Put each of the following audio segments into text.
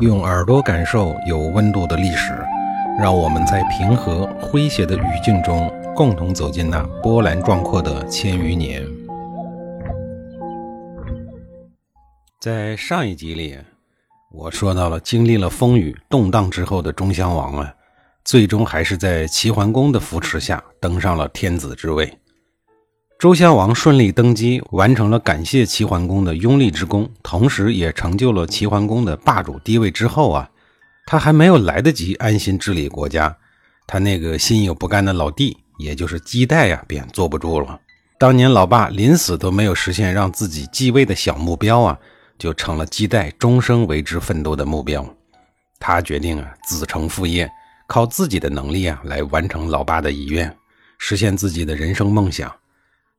用耳朵感受有温度的历史，让我们在平和诙谐的语境中，共同走进那波澜壮阔的千余年。在上一集里，我说到了经历了风雨动荡之后的中襄王啊，最终还是在齐桓公的扶持下登上了天子之位。周襄王顺利登基，完成了感谢齐桓公的拥立之功，同时也成就了齐桓公的霸主地位。之后啊，他还没有来得及安心治理国家，他那个心有不甘的老弟，也就是姬代呀，便坐不住了。当年老爸临死都没有实现让自己继位的小目标啊，就成了姬代终生为之奋斗的目标。他决定啊，子承父业，靠自己的能力啊，来完成老爸的遗愿，实现自己的人生梦想。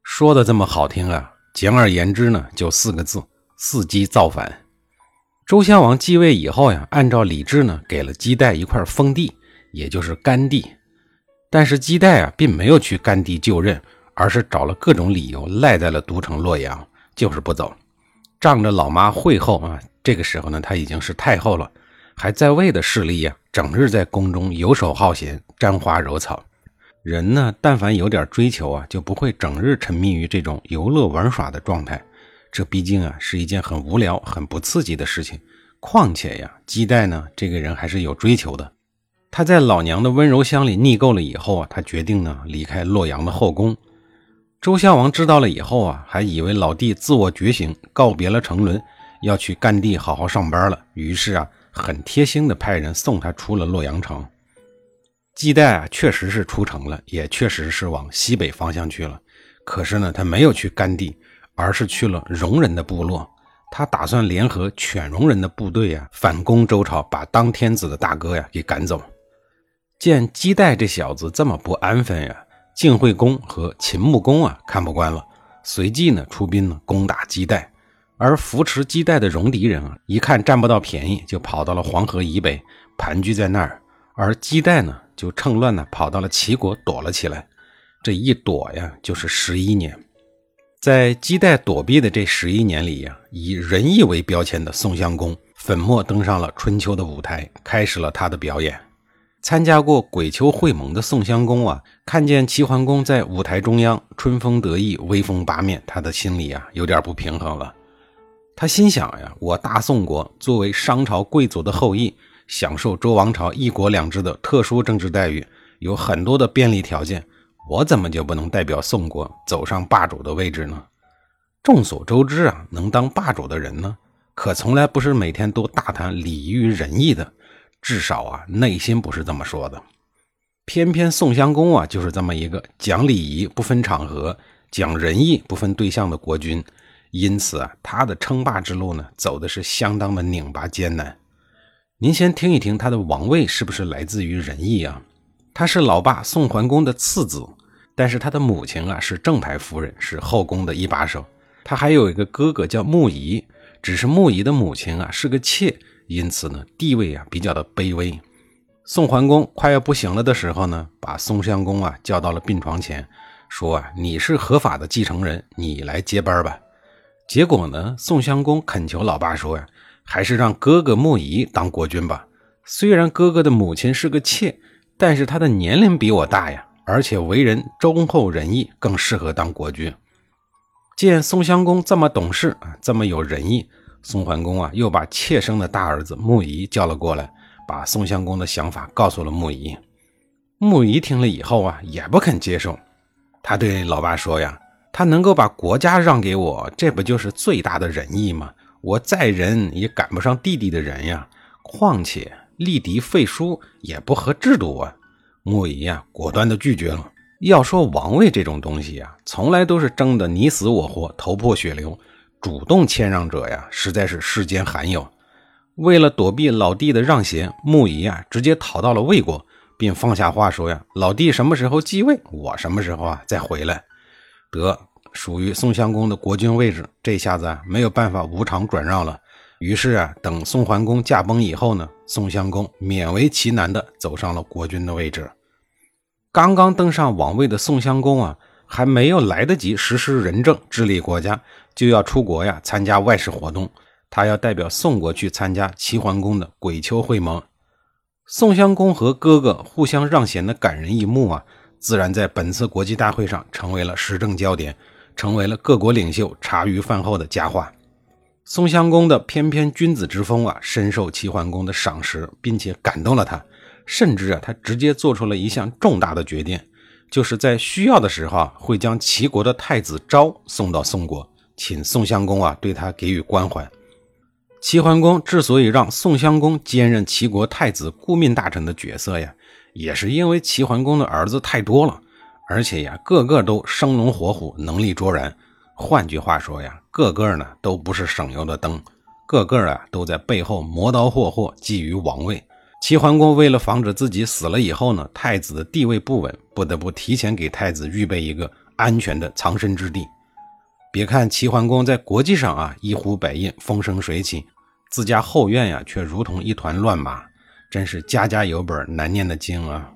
说的这么好听啊，简而言之呢，就四个字：伺机造反。周襄王继位以后呀，按照礼制呢，给了姬代一块封地，也就是甘地。但是姬代啊，并没有去甘地就任，而是找了各种理由赖在了都城洛阳，就是不走。仗着老妈惠后啊，这个时候呢，她已经是太后了，还在位的势力呀，整日在宫中游手好闲，沾花惹草。人呢，但凡有点追求啊，就不会整日沉迷于这种游乐玩耍的状态。这毕竟啊，是一件很无聊、很不刺激的事情。况且呀，姬代呢，这个人还是有追求的。他在老娘的温柔乡里腻够了以后啊，他决定呢，离开洛阳的后宫。周襄王知道了以后啊，还以为老弟自我觉醒，告别了沉沦，要去干地好好上班了。于是啊，很贴心的派人送他出了洛阳城。姬带啊，确实是出城了，也确实是往西北方向去了。可是呢，他没有去甘地，而是去了戎人的部落。他打算联合犬戎人的部队呀，反攻周朝，把当天子的大哥呀给赶走。见姬带这小子这么不安分呀，晋惠公和秦穆公啊看不惯了，随即呢出兵呢攻打姬带。而扶持姬带的戎狄人啊，一看占不到便宜，就跑到了黄河以北，盘踞在那儿。而姬带呢？就趁乱呢，跑到了齐国躲了起来。这一躲呀，就是十一年。在姬代躲避的这十一年里呀，以仁义为标签的宋襄公粉墨登上了春秋的舞台，开始了他的表演。参加过鬼丘会盟的宋襄公啊，看见齐桓公在舞台中央春风得意、威风八面，他的心里啊有点不平衡了。他心想呀，我大宋国作为商朝贵族的后裔。享受周王朝一国两制的特殊政治待遇，有很多的便利条件，我怎么就不能代表宋国走上霸主的位置呢？众所周知啊，能当霸主的人呢，可从来不是每天都大谈礼遇仁义的，至少啊，内心不是这么说的。偏偏宋襄公啊，就是这么一个讲礼仪不分场合、讲仁义不分对象的国君，因此啊，他的称霸之路呢，走的是相当的拧巴艰难。您先听一听他的王位是不是来自于仁义啊？他是老爸宋桓公的次子，但是他的母亲啊是正牌夫人，是后宫的一把手。他还有一个哥哥叫穆仪，只是穆仪的母亲啊是个妾，因此呢地位啊比较的卑微。宋桓公快要不行了的时候呢，把宋襄公啊叫到了病床前，说啊你是合法的继承人，你来接班吧。结果呢，宋襄公恳求老爸说呀。还是让哥哥穆仪当国君吧。虽然哥哥的母亲是个妾，但是他的年龄比我大呀，而且为人忠厚仁义，更适合当国君。见宋襄公这么懂事啊，这么有仁义，宋桓公啊又把妾生的大儿子穆仪叫了过来，把宋襄公的想法告诉了穆仪。穆仪听了以后啊，也不肯接受。他对老爸说呀：“他能够把国家让给我，这不就是最大的仁义吗？”我再仁也赶不上弟弟的人呀，况且立嫡废叔也不合制度啊。穆仪呀，果断的拒绝了。要说王位这种东西呀，从来都是争得你死我活、头破血流，主动谦让者呀，实在是世间罕有。为了躲避老弟的让贤，穆仪啊，直接逃到了魏国，并放下话说呀：“老弟什么时候继位，我什么时候啊再回来。”得。属于宋襄公的国君位置，这下子啊没有办法无偿转让了。于是啊，等宋桓公驾崩以后呢，宋襄公勉为其难的走上了国君的位置。刚刚登上王位的宋襄公啊，还没有来得及实施仁政治理国家，就要出国呀参加外事活动。他要代表宋国去参加齐桓公的鬼丘会盟。宋襄公和哥哥互相让贤的感人一幕啊，自然在本次国际大会上成为了时政焦点，成为了各国领袖茶余饭后的佳话。宋襄公的翩翩君子之风啊，深受齐桓公的赏识，并且感动了他，甚至啊，他直接做出了一项重大的决定，就是在需要的时候啊，会将齐国的太子昭送到宋国，请宋襄公啊对他给予关怀。齐桓公之所以让宋襄公兼任齐国太子顾命大臣的角色呀，也是因为齐桓公的儿子太多了，而且呀，个个都生龙活虎，能力卓然。换句话说呀，个个呢都不是省油的灯，个个啊都在背后磨刀霍霍，觊觎王位。齐桓公为了防止自己死了以后呢，太子的地位不稳，不得不提前给太子预备一个安全的藏身之地。别看齐桓公在国际上啊一呼百应，风生水起。自家后院呀，却如同一团乱麻，真是家家有本难念的经啊！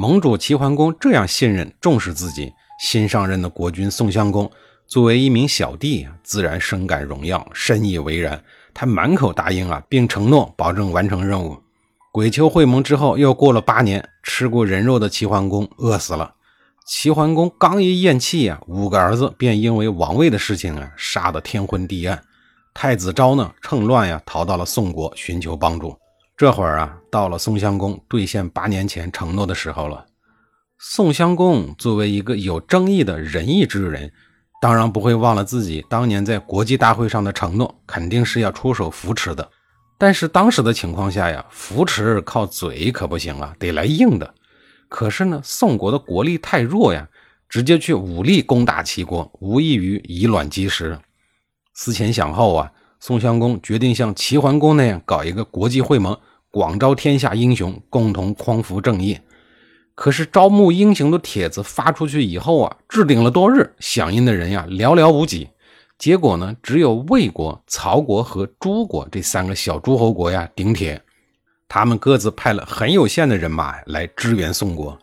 盟主齐桓公这样信任、重视自己新上任的国君宋襄公，作为一名小弟，自然深感荣耀，深以为然。他满口答应啊，并承诺保证完成任务。鬼丘会盟之后，又过了八年，吃过人肉的齐桓公饿死了。齐桓公刚一咽气呀，五个儿子便因为王位的事情啊，杀得天昏地暗。太子昭呢，趁乱呀，逃到了宋国寻求帮助。这会儿啊，到了宋襄公兑现八年前承诺的时候了。宋襄公作为一个有争议的仁义之人，当然不会忘了自己当年在国际大会上的承诺，肯定是要出手扶持的。但是当时的情况下呀，扶持靠嘴可不行啊，得来硬的。可是呢，宋国的国力太弱呀，直接去武力攻打齐国，无异于以卵击石。思前想后啊，宋襄公决定像齐桓公那样搞一个国际会盟，广招天下英雄，共同匡扶正义。可是招募英雄的帖子发出去以后啊，置顶了多日，响应的人呀寥寥无几。结果呢，只有魏国、曹国和诸国这三个小诸侯国呀顶帖，他们各自派了很有限的人马来支援宋国。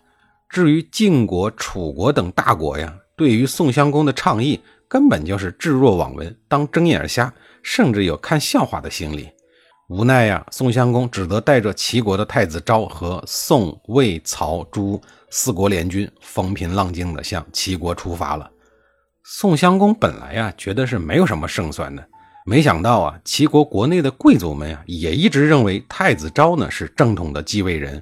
至于晋国、楚国等大国呀，对于宋襄公的倡议。根本就是置若罔闻，当睁眼瞎，甚至有看笑话的心理。无奈呀，宋襄公只得带着齐国的太子昭和宋、魏、曹、朱四国联军，风平浪静地向齐国出发了。宋襄公本来呀，觉得是没有什么胜算的，没想到啊，齐国国内的贵族们呀，也一直认为太子昭呢是正统的继位人。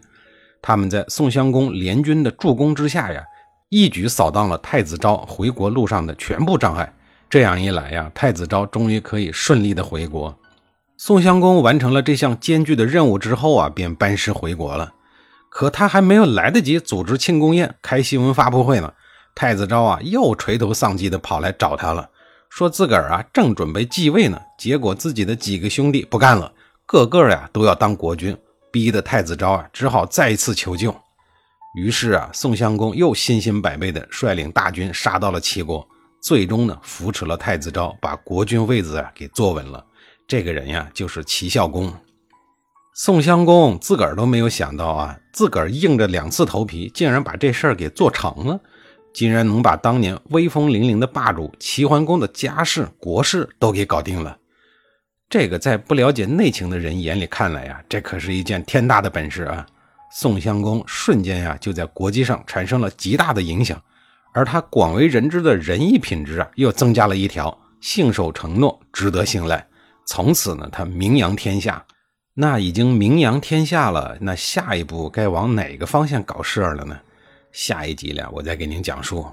他们在宋襄公联军的助攻之下呀。一举扫荡了太子昭回国路上的全部障碍，这样一来呀，太子昭终于可以顺利的回国。宋襄公完成了这项艰巨的任务之后啊，便班师回国了。可他还没有来得及组织庆功宴、开新闻发布会呢，太子昭啊又垂头丧气的跑来找他了，说自个儿啊正准备继位呢，结果自己的几个兄弟不干了，个个呀都要当国君，逼得太子昭啊只好再一次求救。于是啊，宋襄公又信心百倍地率领大军杀到了齐国，最终呢扶持了太子昭，把国君位子啊给坐稳了。这个人呀，就是齐孝公。宋襄公自个儿都没有想到啊，自个儿硬着两次头皮，竟然把这事儿给做成了，竟然能把当年威风凛凛的霸主齐桓公的家事国事都给搞定了。这个在不了解内情的人眼里看来呀，这可是一件天大的本事啊。宋襄公瞬间呀，就在国际上产生了极大的影响，而他广为人知的仁义品质啊，又增加了一条：信守承诺，值得信赖。从此呢，他名扬天下。那已经名扬天下了，那下一步该往哪个方向搞事儿了呢？下一集呢，我再给您讲述。